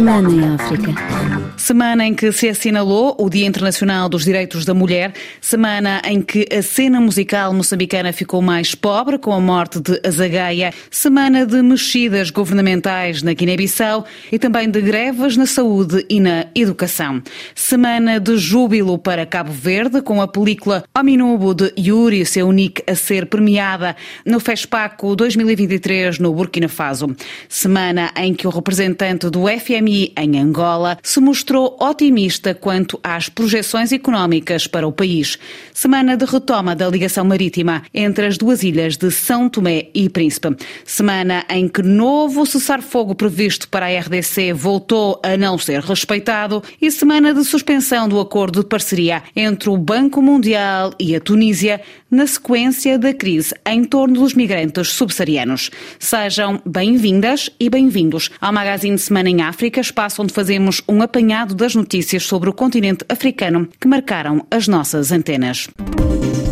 Semana em África. Semana em que se assinalou o Dia Internacional dos Direitos da Mulher, semana em que a cena musical moçambicana ficou mais pobre com a morte de Azagaia, semana de mexidas governamentais na Guiné-Bissau e também de greves na saúde e na educação. Semana de júbilo para Cabo Verde com a película Ominubo de Yuri Seunik a ser premiada no FESPACO 2023 no Burkina Faso. Semana em que o representante do FMI em Angola se mostrou otimista quanto às projeções económicas para o país. Semana de retoma da ligação marítima entre as duas ilhas de São Tomé e Príncipe. Semana em que novo cessar-fogo previsto para a RDC voltou a não ser respeitado e semana de suspensão do acordo de parceria entre o Banco Mundial e a Tunísia na sequência da crise em torno dos migrantes subsaarianos. Sejam bem-vindas e bem-vindos ao Magazine Semana em África, espaço onde fazemos um apanhado das notícias sobre o continente africano que marcaram as nossas antenas.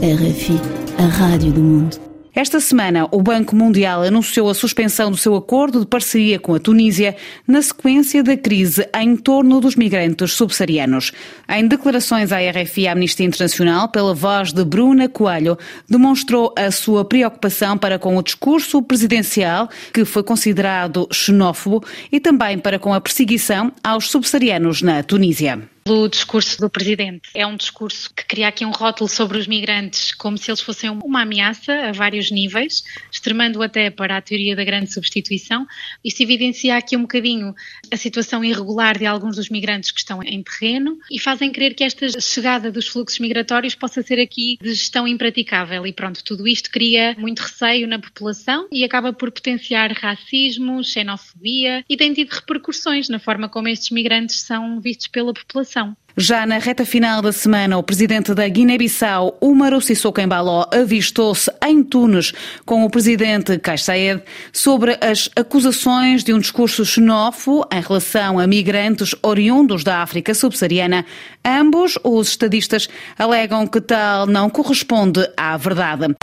RFI, a Rádio do Mundo. Esta semana, o Banco Mundial anunciou a suspensão do seu acordo de parceria com a Tunísia na sequência da crise em torno dos migrantes subsaarianos. Em declarações à RFI a Amnistia Internacional, pela voz de Bruna Coelho, demonstrou a sua preocupação para com o discurso presidencial, que foi considerado xenófobo, e também para com a perseguição aos subsaarianos na Tunísia pelo discurso do presidente. É um discurso que cria aqui um rótulo sobre os migrantes como se eles fossem uma ameaça a vários níveis, extremando até para a teoria da grande substituição. Isso evidencia aqui um bocadinho a situação irregular de alguns dos migrantes que estão em terreno e fazem crer que esta chegada dos fluxos migratórios possa ser aqui de gestão impraticável. E pronto, tudo isto cria muito receio na população e acaba por potenciar racismo, xenofobia e tem tido repercussões na forma como estes migrantes são vistos pela população. Já na reta final da semana, o presidente da Guiné-Bissau, Umaru Sissoko Embaló, avistou-se em Tunes com o presidente Kais Saied sobre as acusações de um discurso xenófobo em relação a migrantes oriundos da África subsaariana. Ambos os estadistas alegam que tal não corresponde à verdade.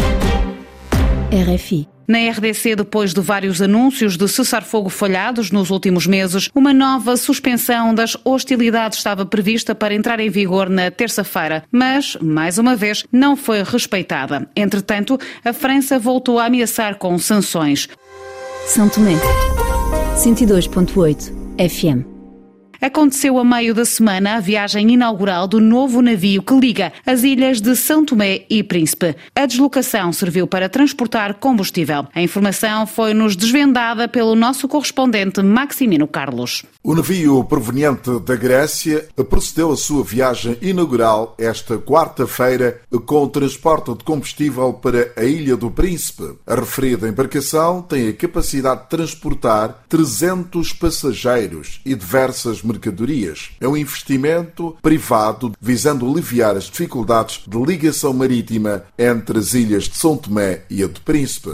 RFI na RDC, depois de vários anúncios de cessar-fogo falhados nos últimos meses, uma nova suspensão das hostilidades estava prevista para entrar em vigor na terça-feira, mas, mais uma vez, não foi respeitada. Entretanto, a França voltou a ameaçar com sanções. São Tomé, 102.8 FM. Aconteceu a meio da semana a viagem inaugural do novo navio que liga as ilhas de São Tomé e Príncipe. A deslocação serviu para transportar combustível. A informação foi-nos desvendada pelo nosso correspondente Maximino Carlos. O navio proveniente da Grécia procedeu a sua viagem inaugural esta quarta-feira com o transporte de combustível para a Ilha do Príncipe. A referida embarcação tem a capacidade de transportar 300 passageiros e diversas mercadorias. É um investimento privado visando aliviar as dificuldades de ligação marítima entre as ilhas de São Tomé e a do Príncipe.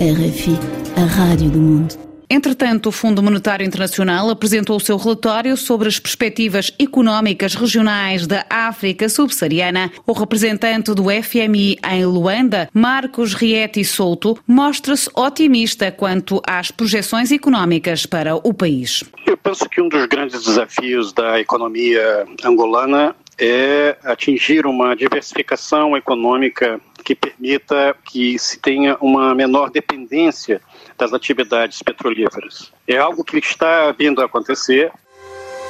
RFI, a Rádio do Mundo. Entretanto, o Fundo Monetário Internacional apresentou o seu relatório sobre as perspectivas económicas regionais da África subsaariana. O representante do FMI em Luanda, Marcos Rieti Souto, mostra-se otimista quanto às projeções económicas para o país. Eu penso que um dos grandes desafios da economia angolana é atingir uma diversificação econômica que permita que se tenha uma menor dependência das atividades petrolíferas. É algo que está vindo a acontecer.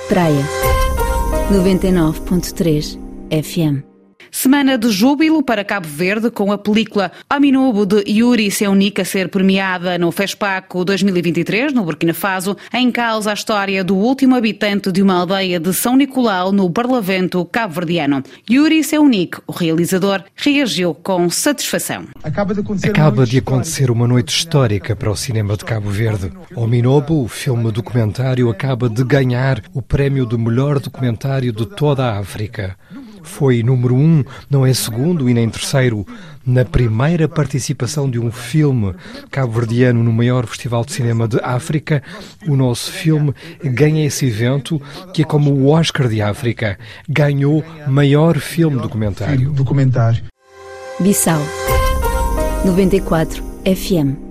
Praia 99.3 FM Semana de júbilo para Cabo Verde, com a película Aminubo de Yuri Seunik a ser premiada no FESPACO 2023, no Burkina Faso, em causa a história do último habitante de uma aldeia de São Nicolau, no Parlamento cabo-verdiano. Yuri Seunik, o realizador, reagiu com satisfação. Acaba de acontecer, Acaba de acontecer uma noite histórica para o cinema de Cabo Verde. O Minobo, o filme documentário, acaba de ganhar o prémio do melhor documentário de toda a África foi número um, não é segundo e nem terceiro. Na primeira participação de um filme cabo-verdiano no maior festival de cinema de África, o nosso filme ganha esse evento, que é como o Oscar de África. Ganhou maior filme documentário. Bissau 94 FM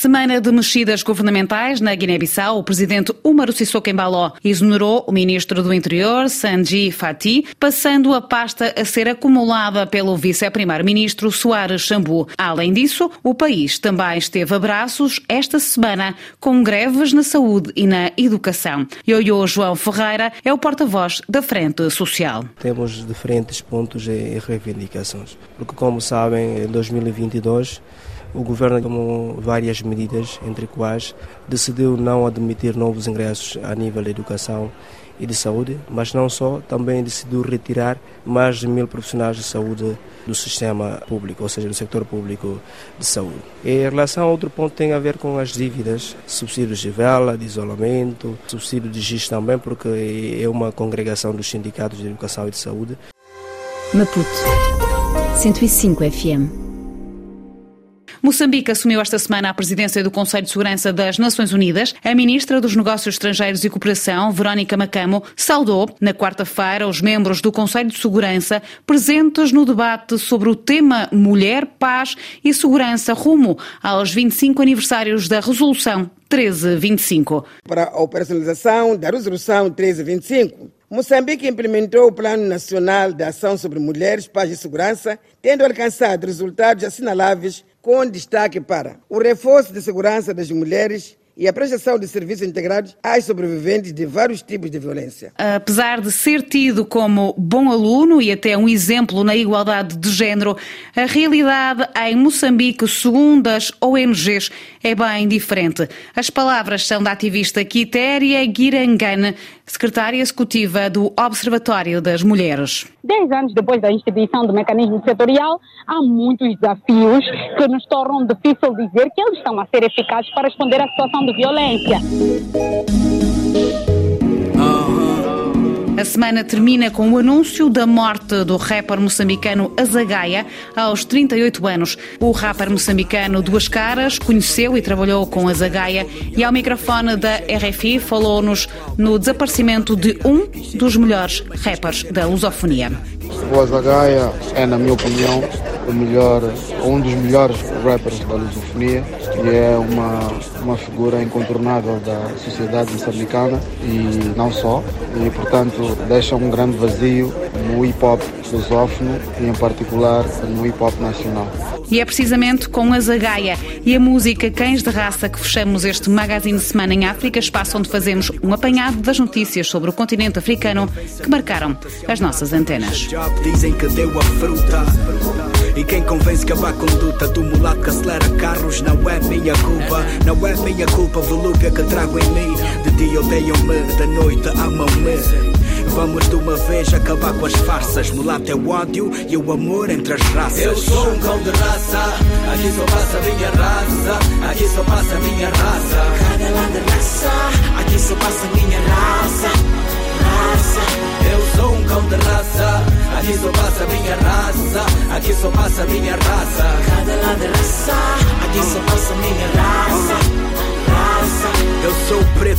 Semana de mexidas governamentais na Guiné-Bissau, o presidente Umaru Sissoko Embaló exonerou o ministro do Interior, Sanji Fati, passando a pasta a ser acumulada pelo vice-primeiro-ministro Soares Chambu. Além disso, o país também esteve a braços esta semana com greves na saúde e na educação. Ioiô João Ferreira é o porta-voz da Frente Social. Temos diferentes pontos e reivindicações, porque como sabem, em 2022 o governo tomou várias medidas, entre quais decidiu não admitir novos ingressos a nível da educação e de saúde, mas não só, também decidiu retirar mais de mil profissionais de saúde do sistema público, ou seja, do setor público de saúde. E em relação a outro ponto tem a ver com as dívidas, subsídios de vela, de isolamento, subsídio de GIS também, porque é uma congregação dos sindicatos de educação e de saúde. Maputo 105 FM Moçambique assumiu esta semana a presidência do Conselho de Segurança das Nações Unidas. A ministra dos Negócios Estrangeiros e Cooperação, Verónica Macamo, saudou na quarta-feira os membros do Conselho de Segurança presentes no debate sobre o tema Mulher, Paz e Segurança rumo aos 25 aniversários da Resolução 1325. Para a operacionalização da Resolução 1325, Moçambique implementou o Plano Nacional de Ação sobre Mulheres, Paz e Segurança, tendo alcançado resultados assinaláveis com destaque para o reforço de segurança das mulheres e a prestação de serviços integrados às sobreviventes de vários tipos de violência. Apesar de ser tido como bom aluno e até um exemplo na igualdade de género, a realidade em Moçambique, segundo as ONGs, é bem diferente. As palavras são da ativista Quitéria Guirangane, secretária executiva do Observatório das Mulheres. Dez anos depois da instituição do mecanismo setorial, há muitos desafios que nos tornam difícil dizer que eles estão a ser eficazes para responder à situação de violência. A semana termina com o anúncio da morte do rapper moçambicano Azagaia aos 38 anos. O rapper moçambicano Duas Caras conheceu e trabalhou com Azagaia e ao microfone da RFI falou-nos no desaparecimento de um dos melhores rappers da lusofonia. O Azagaia é, na minha opinião, o melhor, um dos melhores rappers da lusofonia e é uma, uma figura incontornável da sociedade moçambicana e não só. E, portanto, deixa um grande vazio no hip hop lusófono e, em particular, no hip hop nacional. E é precisamente com a Zagaia e a música Cães de Raça que fechamos este Magazine de Semana em África, espaço onde fazemos um apanhado das notícias sobre o continente africano que marcaram as nossas antenas. E quem convence que a má conduta do mulato que acelera carros não é minha culpa. Não é minha culpa, volúpia que trago em mim. De dia odeiam-me, da noite amam-me. Vamos de uma vez acabar com as farsas. Mulato é o ódio e o amor entre as raças. Eu sou um cão de raça, aqui só passa a minha raça. Aqui só passa a minha raça. Cadela de raça, aqui só passa a minha raça. Raça. Sou um cão de raça, aqui só passa a minha raça. Aqui só passa a minha raça. Cadela de raça, aqui só passa a minha raça.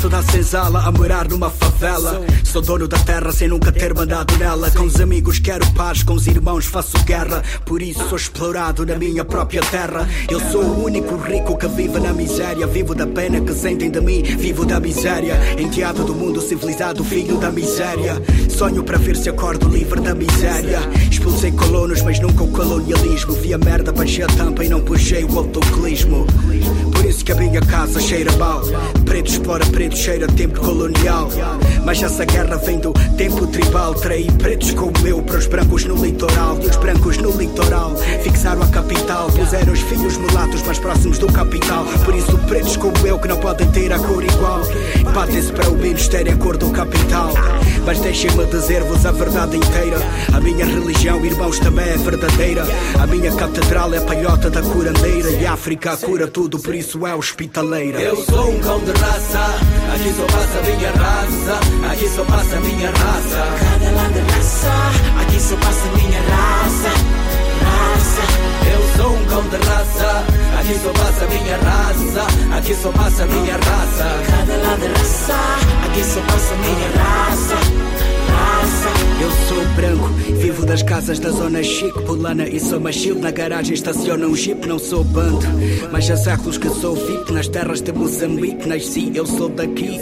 Eu sou o preto da senzala a morar numa favela. Sou dono da terra sem nunca ter mandado nela. Com os amigos quero paz, com os irmãos faço guerra. Por isso sou explorado na minha própria terra. Eu sou o único rico que vive na miséria. Vivo da pena que sentem de mim, vivo da miséria. Enteado do mundo civilizado, filho da miséria. Sonho para ver se acordo livre da miséria. Expulsei mas nunca o colonialismo. Vi a merda, baixei a tampa e não puxei o autoclismo. Por isso que a minha casa cheira mal. Preto explora preto, cheira tempo colonial. Mas essa guerra vem do tempo tribal. Traí pretos como eu para os brancos no litoral. E os brancos no litoral fixaram a capital. Puseram os filhos mulatos mais próximos do capital. Por isso, pretos como eu que não podem ter a cor igual. Batem-se para o menos terem a cor do capital. Mas deixem-me dizer-vos a verdade inteira. A minha religião, irmãos, também é verdadeira. A minha catedral é a palhota da curandeira. E a África cura tudo, por isso é hospitaleira. Eu sou um cão de raça, aqui só passa a minha raça. Aqui só passa a minha raça. Cadela de raça, aqui só passa a minha raça. Raça. Eu sou um cão de raça, aqui só passa a minha raça. Aqui só passa a minha raça. Cadela de raça, aqui só passa a minha raça. Raça. Eu sou branco, vivo da das casas da zona chique, pulana e sou machil. Na garagem estaciona um jeep, não sou bando. Mas há séculos que sou VIP nas terras de Moçambique. Nasci, eu sou daqui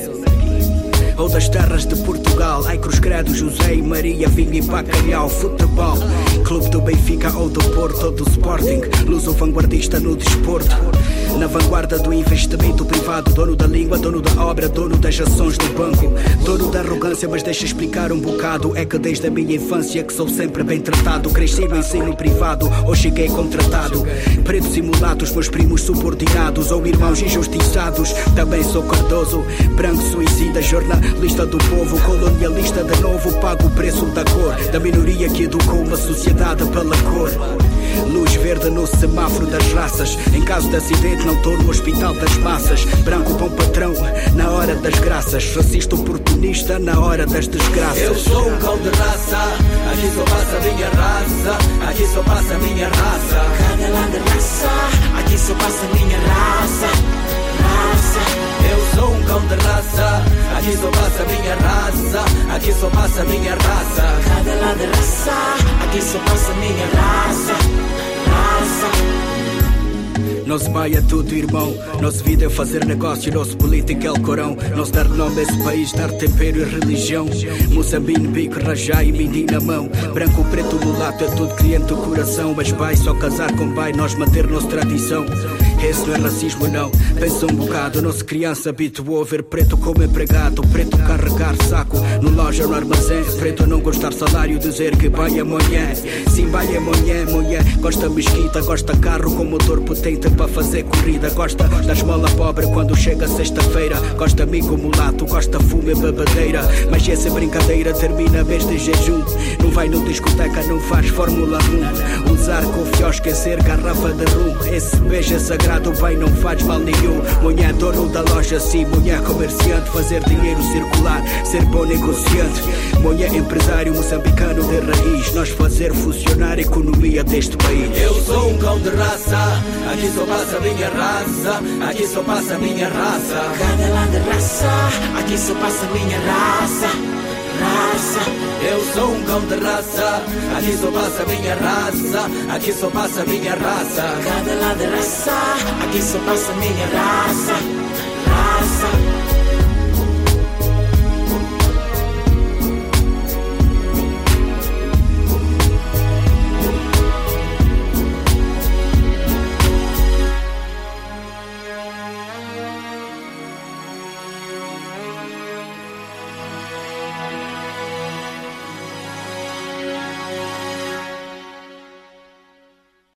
das terras de Portugal. Ai, Cruz Credo, José e Maria, vinho e bacalhau, futebol. Clube do Benfica ou do Porto ou do Sporting, luso vanguardista no desporto. Na vanguarda do investimento privado, dono da língua, dono da obra, dono das ações do banco, dono da arrogância, mas deixa explicar um bocado. É que desde a minha infância que sou sempre bem tratado. Cresci no ensino privado, ou cheguei contratado. Pretos e mulatos, meus primos subordinados, ou irmãos injustiçados. Também sou cardoso, branco, suicida, jornalista do povo, colonialista de novo. Pago o preço da cor, da minoria que educou uma sociedade pela cor. Luz verde no semáforo das raças. Em caso de acidente, não estou no hospital das massas. Branco bom patrão, na hora das graças. Racista oportunista, na hora das desgraças. Eu sou um cão de raça, aqui só passa a minha raça. Aqui só passa a minha raça. Cada lado de raça, aqui só passa aqui só passa minha raça, aqui só passa minha raça. Cada lado raça, aqui só passa minha raça. Raça. Nosso pai é tudo irmão, nossa vida é fazer negócio, nosso político é o corão. Nosso dar nome a esse país, dar tempero e religião. Moçambique, bico, rajá e mindi na mão. Branco, preto, mulato, é tudo cliente do coração. Mas pai, só casar com pai, nós manter nossa tradição. Esse não é racismo, não. Pensa um bocado, nossa criança habituou a ver preto como empregado. Preto carregar saco no loja, no armazém. Preto não gostar salário, dizer que vai amanhã. Sim, vai amanhã, mulher. Gosta mesquita, gosta carro com motor potente para fazer corrida. Gosta da esmola pobre quando chega sexta-feira. Gosta amigo mulato, gosta fumo e bebedeira. Mas essa brincadeira termina mês de jejum. Não vai no discoteca, não faz Fórmula 1. Usar com esquecer garrafa de rum. Esse beijo é sagrado, bem, não faz mal nenhum. Mulher dono da loja, sim, mulher comerciante. Fazer dinheiro circular, ser bom negociante. Mulher empresário moçambicano de raiz. Nós fazer funcionar a economia deste país. Eu sou um cão de raça, aqui só passa a minha raça, aqui só passa a minha raça. Cada lado de raça, aqui só passa a minha raça. Raça. Eu sou um cão de raça, aqui só passa a minha raça, aqui só passa a minha raça. Cada lado de raça, aqui só passa a minha raça.